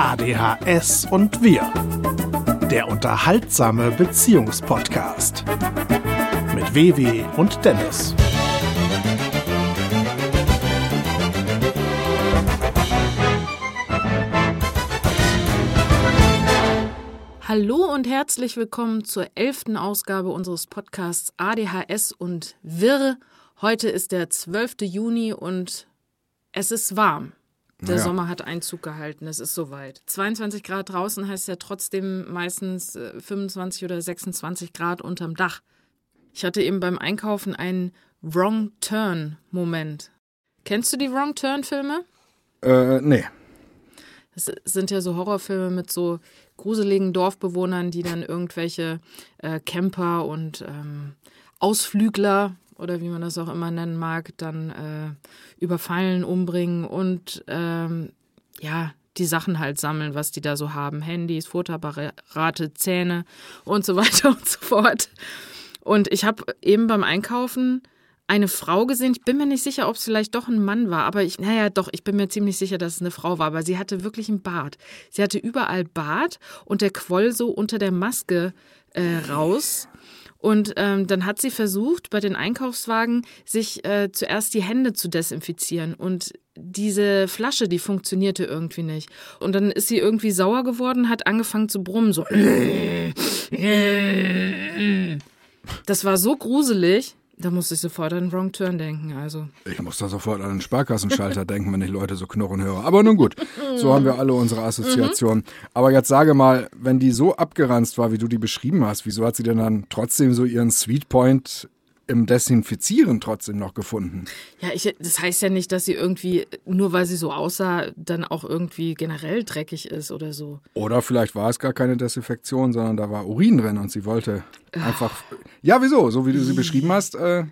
ADHS und wir. Der unterhaltsame Beziehungspodcast. Mit Wewe und Dennis. Hallo und herzlich willkommen zur elften Ausgabe unseres Podcasts ADHS und Wirr. Heute ist der 12. Juni und es ist warm. Der Ja. Sommer hat Einzug gehalten, es ist soweit. 22 Grad draußen heißt ja trotzdem meistens äh, 25 oder 26 Grad unterm Dach. Ich hatte eben beim Einkaufen einen Wrong Turn-Moment. Kennst du die Wrong Turn-Filme? Äh, nee. Das sind ja so Horrorfilme mit so gruseligen Dorfbewohnern, die dann irgendwelche äh, Camper und ähm, Ausflügler oder wie man das auch immer nennen mag, dann äh, überfallen, umbringen und ähm, ja, die Sachen halt sammeln, was die da so haben. Handys, Futterapparate, Zähne und so weiter und so fort. Und ich habe eben beim Einkaufen eine Frau gesehen. Ich bin mir nicht sicher, ob es vielleicht doch ein Mann war, aber ich, naja, doch, ich bin mir ziemlich sicher, dass es eine Frau war, aber sie hatte wirklich einen Bart. Sie hatte überall Bart und der quoll so unter der Maske äh, raus. Und ähm, dann hat sie versucht, bei den Einkaufswagen sich äh, zuerst die Hände zu desinfizieren. Und diese Flasche, die funktionierte irgendwie nicht. Und dann ist sie irgendwie sauer geworden, hat angefangen zu brummen, so. Das war so gruselig. Da musste ich sofort an Wrong Turn denken. Also, Ich muss da sofort an den Sparkassenschalter denken, wenn ich Leute so knurren höre. Aber nun gut, so haben wir alle unsere Assoziationen. Aber jetzt sage mal, wenn die so abgeranzt war, wie du die beschrieben hast, wieso hat sie denn dann trotzdem so ihren Sweet Point im Desinfizieren trotzdem noch gefunden? ja, ich, das heißt ja nicht, dass sie irgendwie, nur weil sie so aussah, dann auch irgendwie generell dreckig ist oder so. Oder vielleicht war es gar keine Desinfektion, sondern da war Urin drin und sie wollte einfach. Ja, wieso? So wie du sie beschrieben hast. Äh,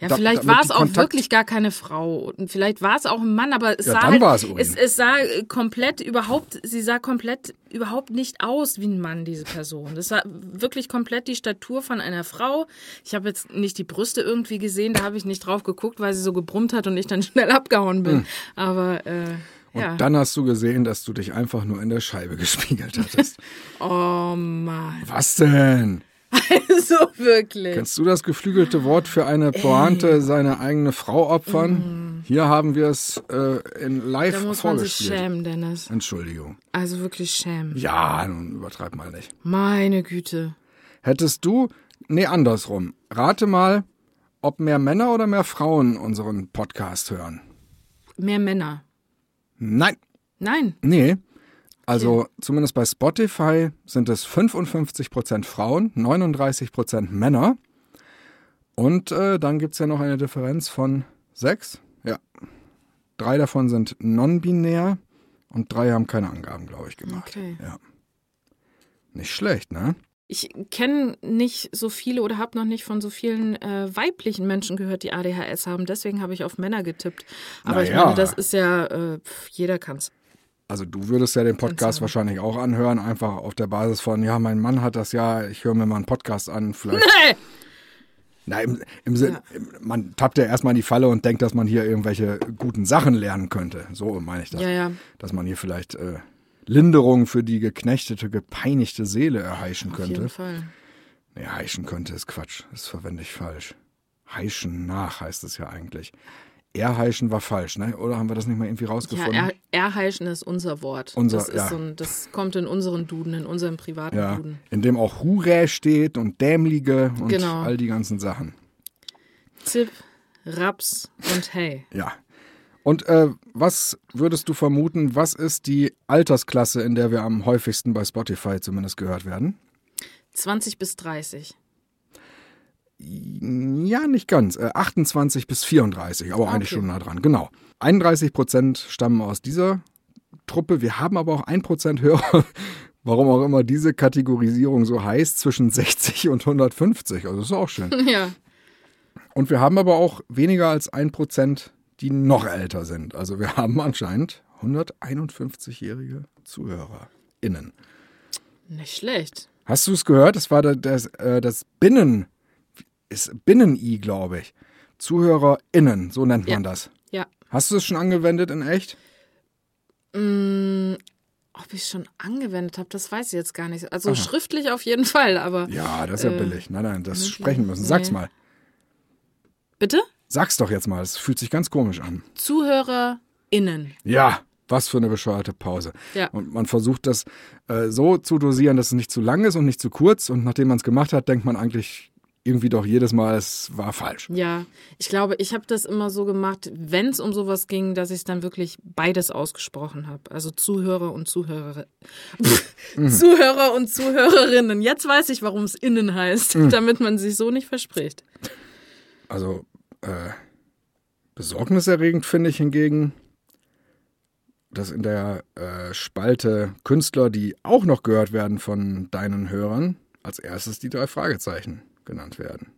Ja, Da- vielleicht war es auch wirklich gar keine Frau. Und vielleicht war es auch ein Mann, aber es Ja, sah halt, es es, sah äh, komplett überhaupt, sie sah komplett überhaupt nicht aus wie ein Mann, diese Person. Das war wirklich komplett die Statur von einer Frau. Ich habe jetzt nicht die Brüste irgendwie gesehen, da habe ich nicht drauf geguckt, weil sie so gebrummt hat und ich dann schnell abgehauen bin. Aber äh, Hm. und ja. dann hast du gesehen, dass du dich einfach nur in der Scheibe gespiegelt hattest. oh Mann. Was denn? so wirklich. Kennst du das geflügelte Wort für eine Pointe, seine eigene Frau opfern? Hier haben wir es äh, in da live muss man sich vorgespielt. schämen, Dennis. Entschuldigung. Also wirklich schämen. Ja, nun übertreib mal nicht. Meine Güte. Hättest du, nee, andersrum. Rate mal, ob mehr Männer oder mehr Frauen unseren Podcast hören. Mehr Männer. Nein, Nein. nee. Also zumindest bei Spotify sind es 55% Frauen, 39% Männer. Und äh, dann gibt's ja noch eine Differenz von sechs. Ja. Drei davon sind non-binär und drei haben keine Angaben, glaube ich, gemacht. Okay. Ja. Nicht schlecht, ne? Ich kenne nicht so viele oder habe noch nicht von so vielen äh, weiblichen Menschen gehört, die ADHS haben. Deswegen habe ich auf Männer getippt. Aber ich Na ja. meine, das ist ja, äh, jeder kann's. Also du würdest ja den Podcast sagen. wahrscheinlich auch anhören, einfach auf der Basis von, ja, mein Mann hat das ja, ich höre mir mal einen Podcast an, vielleicht. Hey! Na, im, im Sinn, im- man tappt ja erstmal in die Falle und denkt, dass man hier irgendwelche guten Sachen lernen könnte. So meine ich das. Ja, ja. Dass man hier vielleicht äh, Linderung für die geknechtete, gepeinigte Seele erheischen Auf jeden könnte. Fall. Nee, heischen könnte ist Quatsch. Das verwende ich falsch. Heischen nach heißt es ja eigentlich. Erheischen war falsch, ne? Oder haben wir das nicht mal irgendwie Ja, rausgefunden? er, erheischen ist unser Wort. Unser- das, ist ja. so ein, das kommt in unseren Duden, in unserem privaten Ja, Duden. in dem auch Hure steht und Dämlige und Genau. all die ganzen Sachen. Zip, Raps und Hey. Ja. Und äh, was würdest du vermuten, was ist die Altersklasse, in der wir am häufigsten bei Spotify zumindest gehört werden? 20 bis 30. Ja, nicht ganz. Äh, 28 bis 34, aber eigentlich Okay. schon nah dran. Genau. 31 Prozent stammen aus dieser Truppe. Wir haben aber auch 1 Prozent Hörer, warum auch immer diese Kategorisierung so heißt, zwischen 60 und 150. Also ist auch schön. ja. Und wir haben aber auch weniger als 1%, die noch älter sind. Also wir haben anscheinend 151-jährige ZuhörerInnen. Nicht schlecht. Hast du es gehört? Das war da- das, äh, das Binnen, ist Binnen-I, glaube ich. ZuhörerInnen, so nennt man Ja. das. Ja. Hast du es schon angewendet in echt? Mm, ob ich schon angewendet habe, das weiß ich jetzt gar nicht. Also schriftlich auf jeden Fall, aber. Ja, das ist ja Äh, billig. Nein, nein, das sprechen müssen. Sag's Nee. mal. Bitte? Sag's doch jetzt mal. Es fühlt sich ganz komisch an. ZuhörerInnen. Ja, was für eine bescheuerte Pause. Ja. Und man versucht das äh, so zu dosieren, dass es nicht zu lang ist und nicht zu kurz. Und nachdem man es gemacht hat, denkt man eigentlich irgendwie doch jedes Mal, es war falsch. Ja, ich glaube, ich habe das immer so gemacht, wenn es um sowas ging, dass ich dann wirklich beides ausgesprochen habe. Also Zuhörer und Zuhörer. Zuhörer und Zuhörerinnen. Jetzt weiß ich, warum es innen heißt, damit man sich so nicht verspricht. Also äh, besorgniserregend finde ich hingegen, dass in der äh, Spalte Künstler, die auch noch gehört werden von deinen Hörern, als erstes die drei Fragezeichen genannt werden.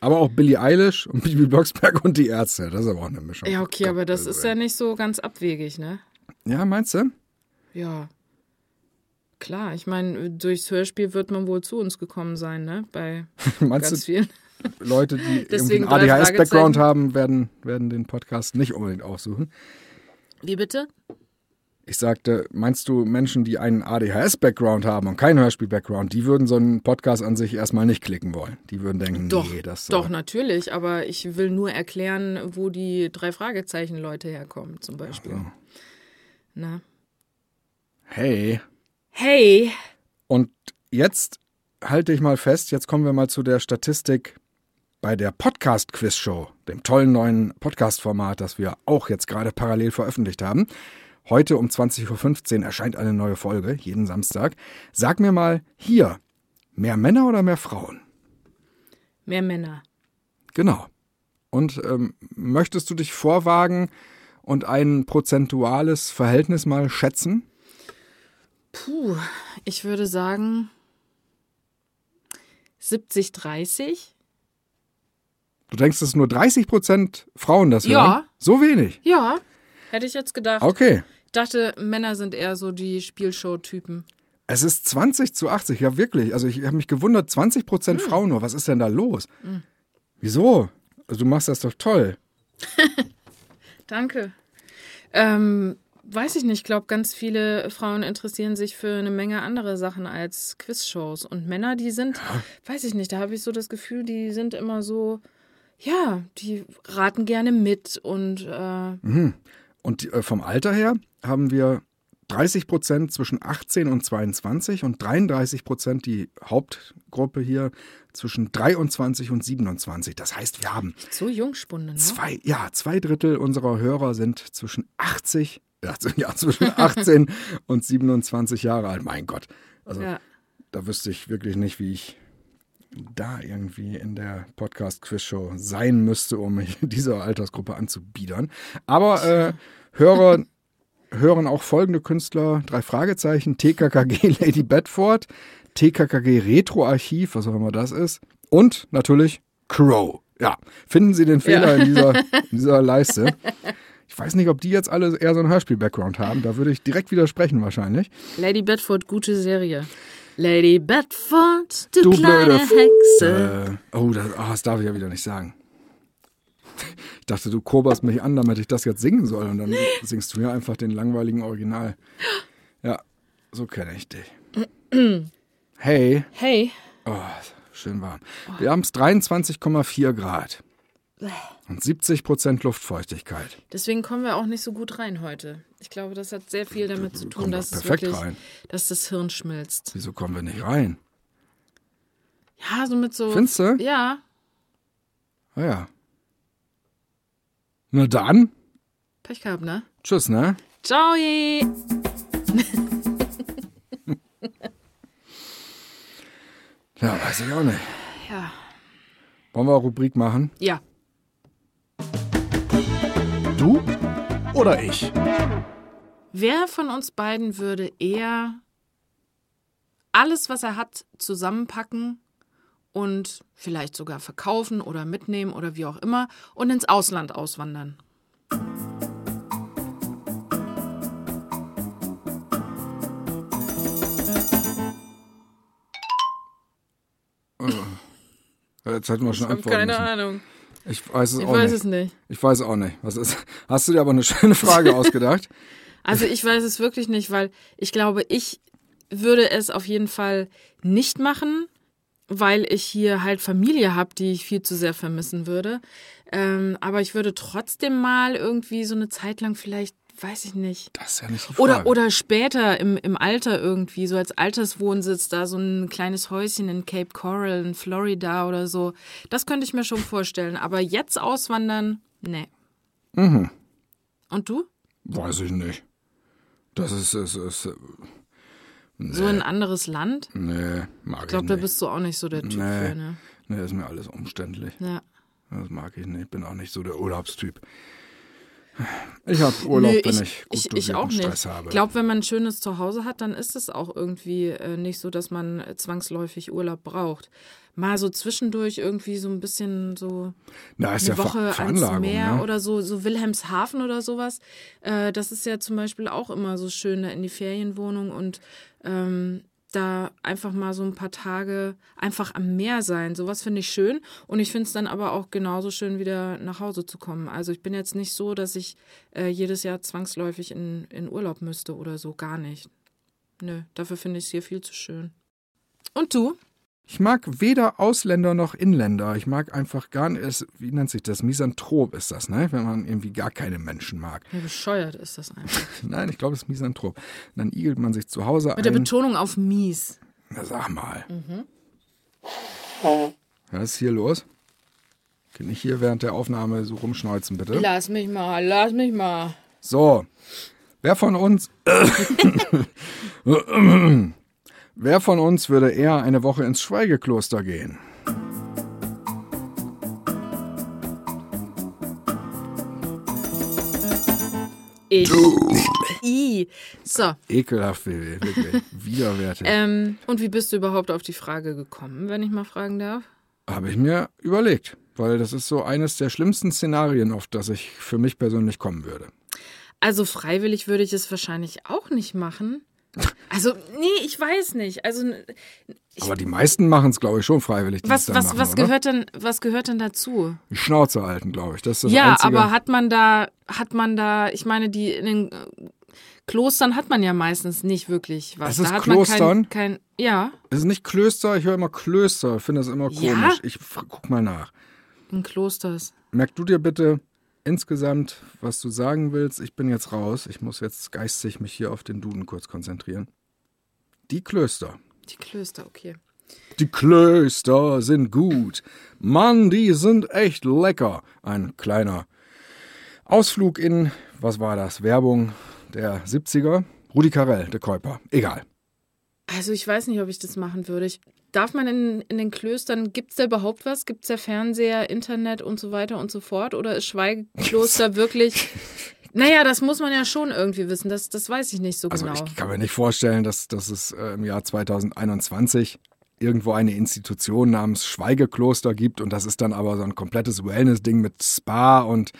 Aber auch Billie Eilish und Bibi Blocksberg und die Ärzte. Das ist aber auch eine Mischung. Ja, okay, aber das ist ja nicht so ganz abwegig, ne? Ja, meinst du? Ja. Klar, ich meine, durchs Hörspiel wird man wohl zu uns gekommen sein, ne? Bei Meinst ganz du, vielen. Leute, die irgendwie Deswegen einen ADHS-Background haben, werden, werden den Podcast nicht unbedingt aufsuchen. Wie bitte? Ich sagte, meinst du Menschen, die einen ADHS-Background haben und keinen Hörspiel-Background, die würden so einen Podcast an sich erstmal nicht klicken wollen. Die würden denken, Doch, nee, das doch, natürlich, aber ich will nur erklären, wo die drei Fragezeichen-Leute herkommen, zum Beispiel. Na. Hey. Hey, Und jetzt halte ich mal fest, jetzt kommen wir mal zu der Statistik bei der Podcast-Quiz-Show, dem tollen neuen Podcast-Format, das wir auch jetzt gerade parallel veröffentlicht haben. Heute um 20.15 Uhr erscheint eine neue Folge, jeden Samstag. Sag mir mal hier, mehr Männer oder mehr Frauen? mehr Männer. Genau. Und ähm, möchtest du dich vorwagen und ein prozentuales Verhältnis mal schätzen? Puh, ich würde sagen 70, 30. Du denkst, dass nur 30 Prozent Frauen das Ja. hören? So wenig? Ja, hätte ich jetzt gedacht. Okay. Ich dachte, Männer sind eher so die Spielshow-Typen. Es ist 20 zu 80, ja wirklich. Also ich habe mich gewundert, 20 Prozent Hm. Frauen nur. Was ist denn da los? Wieso? Also du machst das doch toll. Danke. Ähm, weiß ich nicht. Ich glaube, ganz viele Frauen interessieren sich für eine Menge andere Sachen als Quizshows. Und Männer, die sind, weiß ich nicht, da habe ich so das Gefühl, die sind immer so, ja, die raten gerne mit und äh, Und äh, vom Alter her haben wir 30 Prozent zwischen 18 und 22 und 33 Prozent die Hauptgruppe hier zwischen 23 und 27. Das heißt, wir haben so Jungspunde, ne? zwei, ja, zwei Drittel unserer Hörer sind zwischen 80, ja, zwischen 18 und 27 Jahre alt. Mein Gott. Also Ja. da wüsste ich wirklich nicht, wie ich da irgendwie in der Podcast-Quiz-Show sein müsste, um mich dieser Altersgruppe anzubiedern. Aber äh, Hörer hören auch folgende Künstler, drei Fragezeichen, TKKG Lady Bedford, TKKG Retro-Archiv, was auch immer das ist, und natürlich Crow. Ja, finden Sie den Fehler in, dieser, in dieser Leiste. Ich weiß nicht, ob die jetzt alle eher so einen Hörspiel-Background haben. Da würde ich direkt widersprechen wahrscheinlich. Lady Bedford, gute Serie. Lady Bedford, du, Du kleine blöde Hexe. Äh, oh, das, oh, das darf ich ja wieder nicht sagen. Ich dachte, du koberst mich an, damit ich das jetzt singen soll. Und dann singst du mir einfach den langweiligen Original. Ja, so kenne ich dich. Hey, Hey, oh, schön warm. Wir haben es 23,4 Grad. Und 70 Prozent Luftfeuchtigkeit. deswegen kommen wir auch nicht so gut rein heute. Ich glaube, das hat sehr viel damit zu tun, dass es wirklich, rein. dass das Hirn schmilzt. Wieso kommen wir nicht rein? Ja, so mit so. Findest du? Ja, Ah ja. Na dann, Pech gehabt, ne? tschüss, ne? Ciao! Ja, weiß ich auch nicht. Ja. Wollen wir Rubrik machen? Ja. Du oder ich? Wer von uns beiden würde eher alles, was er hat, zusammenpacken und vielleicht sogar verkaufen oder mitnehmen oder wie auch immer und ins Ausland auswandern? Jetzt hätten wir schon antworten keine müssen. Ahnung. Ich weiß es Ich auch weiß nicht. es nicht. Ich weiß auch nicht. Was ist? Hast du dir aber eine schöne Frage ausgedacht? Also ich weiß es wirklich nicht, weil ich glaube, ich würde es auf jeden Fall nicht machen, weil ich hier halt Familie habe, die ich viel zu sehr vermissen würde. Ähm, aber ich würde trotzdem mal irgendwie so eine Zeit lang vielleicht, weiß ich nicht. Das ist ja nicht so Oder, oder später im, im Alter irgendwie, so als Alterswohnsitz, da so ein kleines Häuschen in Cape Coral in Florida oder so. Das könnte ich mir schon vorstellen. Aber jetzt auswandern, nee. Mhm. Und du? Weiß ich nicht. Das ist, ist, ist nee. So in ein anderes Land? Nee, mag Ich glaube, ich da nicht. bist du auch nicht so der Typ Nee. für, ne? Nee, ist mir alles umständlich. Ja. Das mag ich nicht. Ich bin auch nicht so der Urlaubstyp. Ich habe Urlaub, Nö, wenn ich, ich, gut ich, ich dosierten auch nicht. Stress habe. Ich glaube, wenn man ein schönes Zuhause hat, dann ist es auch irgendwie äh, nicht so, dass man zwangsläufig Urlaub braucht. Mal so zwischendurch irgendwie so ein bisschen so Na, eine ja Woche Ver ans Meer ne? oder so, so Wilhelmshaven oder sowas. Äh, das ist ja zum Beispiel auch immer so schön da in die Ferienwohnung und ähm, da einfach mal so ein paar Tage einfach am Meer sein. Sowas finde ich schön. Und ich finde es dann aber auch genauso schön, wieder nach Hause zu kommen. Also ich bin jetzt nicht so, dass ich äh, jedes Jahr zwangsläufig in, in Urlaub müsste oder so. Gar nicht. Nö, dafür finde ich es hier viel zu schön. Und du? Ich mag weder Ausländer noch Inländer. Ich mag einfach gar nicht, es- wie nennt sich das? Misanthrop ist das, ne? Wenn man irgendwie gar keine Menschen mag. Wie bescheuert ist das einfach. Nein, ich glaube, es ist Misanthrop. Und dann igelt man sich zu Hause Mit der ein. Betonung auf mies. Na, sag mal. Mhm. Was ist hier los? Kann ich hier während der Aufnahme so rumschneuzen, bitte? Lass mich mal, lass mich mal. So, wer von uns. wer von uns würde eher eine Woche ins Schweigekloster gehen? Ich. I. So, Ekelhaft, Baby, wirklich. Widerwärtig. ähm, und wie bist du überhaupt auf die Frage gekommen, wenn ich mal fragen darf? Habe ich mir überlegt, weil das ist so eines der schlimmsten Szenarien, auf das ich für mich persönlich kommen würde. Also freiwillig würde ich es wahrscheinlich auch nicht machen. Also, nee, ich weiß nicht. Also, Aber die meisten machen es, glaube ich, schon freiwillig. was, was, machen, was, oder? gehört denn, was gehört denn dazu? Die Schnauze halten, glaube ich. Das ist das ja, Einzige. aber hat man da, hat man da, ich meine, die in den äh, Klostern hat man ja meistens nicht wirklich was. Es ist da hat Klostern? man kein, kein, ja, es ist nicht Klöster, ich höre immer Klöster. Ich finde das immer Ja? komisch. Ich f- guck mal nach. in Klosters. Merk du dir bitte insgesamt, was du sagen willst. Ich bin jetzt raus. Ich muss jetzt geistig mich hier auf den Duden kurz konzentrieren. Die Klöster. Die Klöster, okay. Die Klöster sind gut. Mann, die sind echt lecker. Ein kleiner Ausflug in, was war das? Werbung der 70er. Rudi Carell, der Käuper. Egal. Also ich weiß nicht, ob ich das machen würde. Ich, darf man in, in den Klöstern, gibt es da überhaupt was? Gibt es da Fernseher, Internet und so weiter und so fort? Oder ist Schweigekloster wirklich... Naja, das muss man ja schon irgendwie wissen. Das, das weiß ich nicht so Also genau. ich kann mir nicht vorstellen, dass, dass es äh, im Jahr 2021 irgendwo eine Institution namens Schweigekloster gibt und das ist dann aber so ein komplettes Wellness-Ding mit Spa und,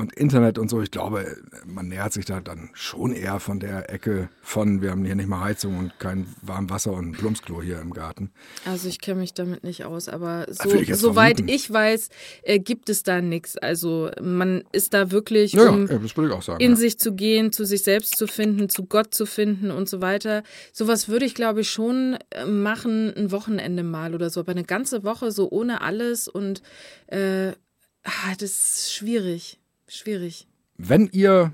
und Internet und so. Ich glaube, man nähert sich da dann schon eher von der Ecke von, wir haben hier nicht mal Heizung und kein warmes Wasser und ein Plumpsklo hier im Garten. Also ich kenne mich damit nicht aus, aber so, ich soweit vermuten. ich weiß, äh, gibt es da nichts. Also man ist da wirklich, Ja, um ja, sagen. in ja. sich zu gehen, zu sich selbst zu finden, zu Gott zu finden und so weiter. Sowas würde ich, glaube ich, schon äh, machen, ein Wochenende mal oder so. Aber eine ganze Woche so ohne alles und äh, ah, das ist schwierig. Schwierig. Wenn ihr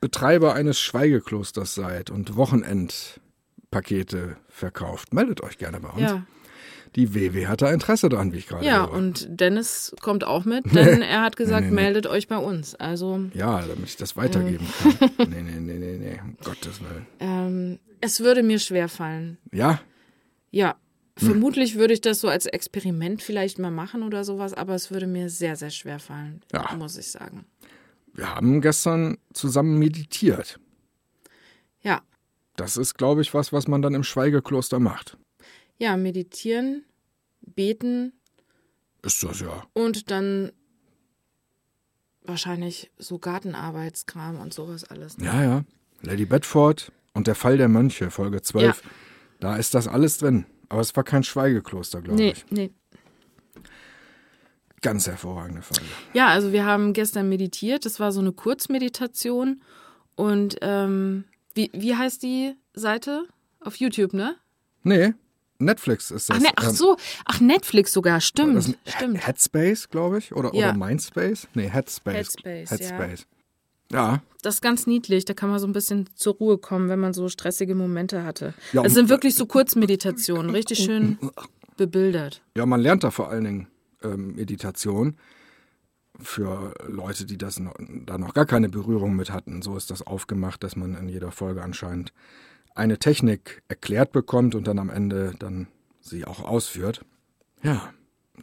Betreiber eines Schweigeklosters seid und Wochenendpakete verkauft, meldet euch gerne bei uns. Ja. Die WW hat da Interesse dran, wie ich gerade Ja, höre. und Dennis kommt auch mit, denn er hat gesagt, Nee, nee, meldet euch bei uns. Also Ja, damit ich das weitergeben Ähm. kann. Nee, nee, nee, nee, nee, um Gottes Willen. ähm, es würde mir schwer fallen. Ja, Ja, Hm. vermutlich würde ich das so als Experiment vielleicht mal machen oder sowas, aber es würde mir sehr, sehr schwer fallen, Ja. muss ich sagen. Wir haben gestern zusammen meditiert. Ja, Das ist, glaube ich, was, was man dann im Schweigekloster macht. ja, meditieren, beten Ist das ja. und dann wahrscheinlich so Gartenarbeitskram und sowas alles. ne? Ja, ja. Lady Bedford und der Fall der Mönche, Folge 12. Da ist das alles drin. Aber es war kein Schweigekloster, glaube Nee, ich. nee. Ganz hervorragende Folge. Ja, also wir haben gestern meditiert. Das war so eine Kurzmeditation. Und ähm, wie, wie heißt die Seite? Auf YouTube, ne? Nee, Netflix ist das. Ach, ne, ach ähm, so, ach Netflix sogar, stimmt. Das stimmt. Headspace, glaube ich, oder, Ja. oder Mindspace? Nee, Headspace. Headspace, ja. Headspace. Ja. Das ist ganz niedlich, da kann man so ein bisschen zur Ruhe kommen, wenn man so stressige Momente hatte. Ja, es und- sind wirklich so Kurzmeditationen, richtig schön bebildert. Ja, man lernt da vor allen Dingen Meditation für Leute, die das noch, da noch gar keine Berührung mit hatten. So ist das aufgemacht, dass man in jeder Folge anscheinend eine Technik erklärt bekommt und dann am Ende dann sie auch ausführt. Ja,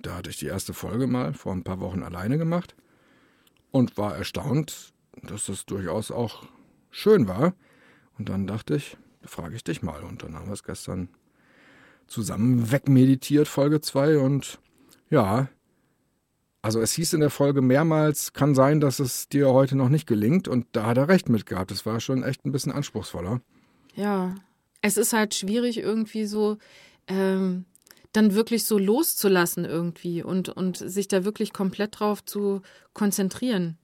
da hatte ich die erste Folge mal vor ein paar Wochen alleine gemacht und war erstaunt, dass das durchaus auch schön war. Und dann dachte ich, frage ich dich mal. Und dann haben wir es gestern zusammen wegmeditiert, Folge 2. Und ja, also es hieß in der Folge mehrmals, kann sein, dass es dir heute noch nicht gelingt. Und da hat er recht mit gehabt. Das war schon echt ein bisschen anspruchsvoller. Ja, es ist halt schwierig irgendwie so ähm, dann wirklich so loszulassen irgendwie und, und sich da wirklich komplett drauf zu konzentrieren.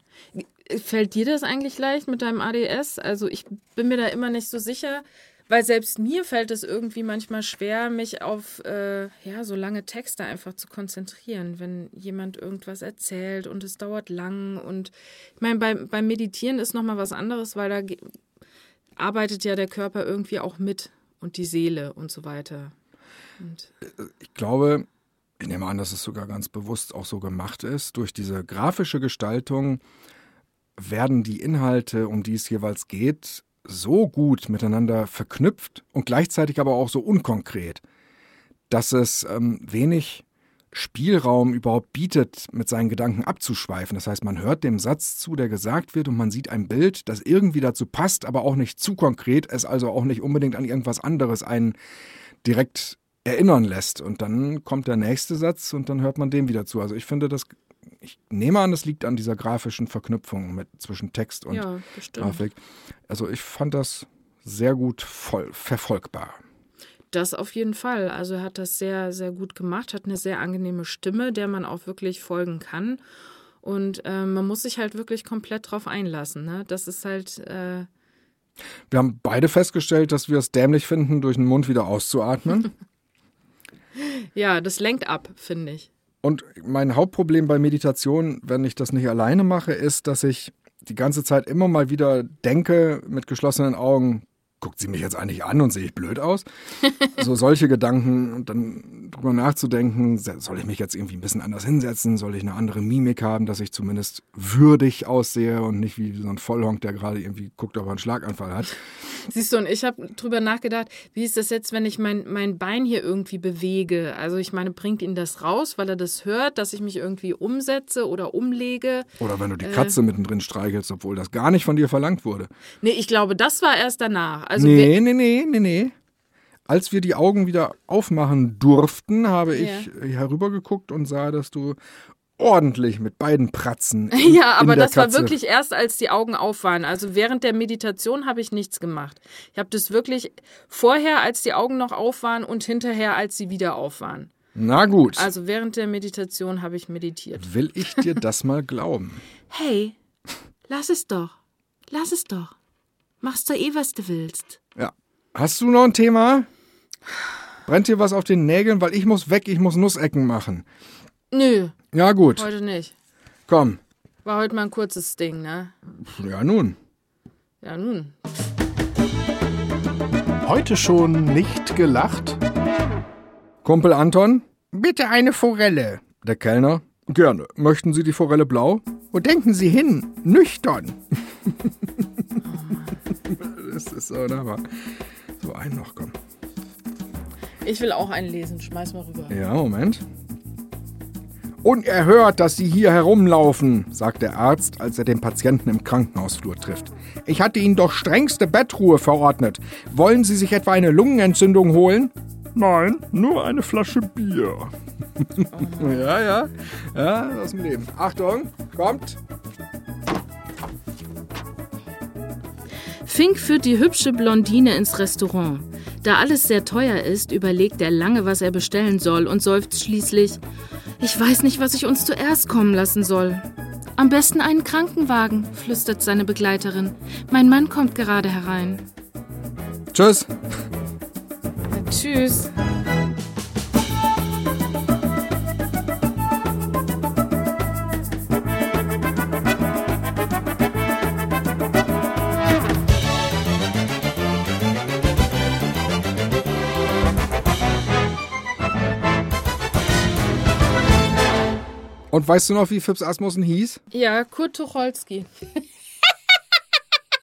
Fällt dir das eigentlich leicht mit deinem ADS? Also ich bin mir da immer nicht so sicher, weil selbst mir fällt es irgendwie manchmal schwer, mich auf äh, ja so lange Texte einfach zu konzentrieren, wenn jemand irgendwas erzählt und es dauert lang und ich meine beim, beim Meditieren ist noch mal was anderes, weil da arbeitet ja der Körper irgendwie auch mit und die Seele und so weiter. Und Ich glaube, ich nehme an, dass es sogar ganz bewusst auch so gemacht ist. Durch diese grafische Gestaltung werden die Inhalte, um die es jeweils geht, so gut miteinander verknüpft und gleichzeitig aber auch so unkonkret, dass es ähm, wenig Spielraum überhaupt bietet, mit seinen Gedanken abzuschweifen. Das heißt, man hört dem Satz zu, der gesagt wird, und man sieht ein Bild, das irgendwie dazu passt, aber auch nicht zu konkret, es also auch nicht unbedingt an irgendwas anderes einen direkt erinnern lässt. Und dann kommt der nächste Satz und dann hört man dem wieder zu. Also ich finde das, ich nehme an, das liegt an dieser grafischen Verknüpfung mit, zwischen Text und ja. Grafik. Also ich fand das sehr gut voll, verfolgbar. Das auf jeden Fall. Also er hat das sehr, sehr gut gemacht, hat eine sehr angenehme Stimme, der man auch wirklich folgen kann. Und äh, man muss sich halt wirklich komplett drauf einlassen. Ne? Das ist halt, äh, Wir haben beide festgestellt, dass wir es dämlich finden, durch den Mund wieder auszuatmen. ja, das lenkt ab, finde ich. Und mein Hauptproblem bei Meditation, wenn ich das nicht alleine mache, ist, dass ich die ganze Zeit immer mal wieder denke mit geschlossenen Augen, guckt sie mich jetzt eigentlich an und sehe ich blöd aus? so solche Gedanken und dann drüber nachzudenken, soll ich mich jetzt irgendwie ein bisschen anders hinsetzen? Soll ich eine andere Mimik haben, dass ich zumindest würdig aussehe und nicht wie so ein Vollhonk, der gerade irgendwie guckt, ob er einen Schlaganfall hat? Siehst du, und ich habe drüber nachgedacht, wie ist das jetzt, wenn ich mein, mein Bein hier irgendwie bewege? Also ich meine, bringt ihn das raus, weil er das hört, dass ich mich irgendwie umsetze oder umlege? Oder wenn du die Katze mittendrin streichelst, obwohl das gar nicht von dir verlangt wurde. Nee, ich glaube, das war erst danach. Also nee, nee, nee, nee, nee. Als wir die Augen wieder aufmachen durften, habe Ja. ich herübergeguckt und sah, dass du ordentlich mit beiden Pratzen. In, Ja, aber in der das war Katze- wirklich erst, als die Augen auf waren. Also während der Meditation habe ich nichts gemacht. Ich habe das wirklich vorher, als die Augen noch auf waren und hinterher, als sie wieder auf waren. Na gut, Also während der Meditation habe ich meditiert. will ich dir das mal glauben. Hey, lass es doch. Lass es doch. Machst doch eh, was du willst. Ja. Hast du noch ein Thema? Brennt dir was auf den Nägeln? Weil ich muss weg, ich muss Nussecken machen. Nö, Ja, gut. heute nicht. Komm. War heute mal ein kurzes Ding, ne? Ja, nun. Ja, nun. Heute schon nicht gelacht? Kumpel Anton? Bitte eine Forelle. Der Kellner? Gerne. Möchten Sie die Forelle blau? Wo denken Sie hin? Nüchtern. das ist so wunderbar. So, ein noch, komm. Ich will auch einen lesen. Schmeiß mal rüber. Ja, Moment. Unerhört, dass Sie hier herumlaufen, sagt der Arzt, als er den Patienten im Krankenhausflur trifft. Ich hatte Ihnen doch strengste Bettruhe verordnet. Wollen Sie sich etwa eine Lungenentzündung holen? Nein, nur eine Flasche Bier. ja, ja, ja, aus dem Leben. Achtung, kommt. Fink führt die hübsche Blondine ins Restaurant. Da alles sehr teuer ist, überlegt er lange, was er bestellen soll und seufzt schließlich, ich weiß nicht, was ich uns zuerst kommen lassen soll. Am besten einen Krankenwagen, flüstert seine Begleiterin. Mein Mann kommt gerade herein. Tschüss. Ja, tschüss. Und weißt du noch, wie Fips Asmussen hieß? Ja, Kurt Tucholsky.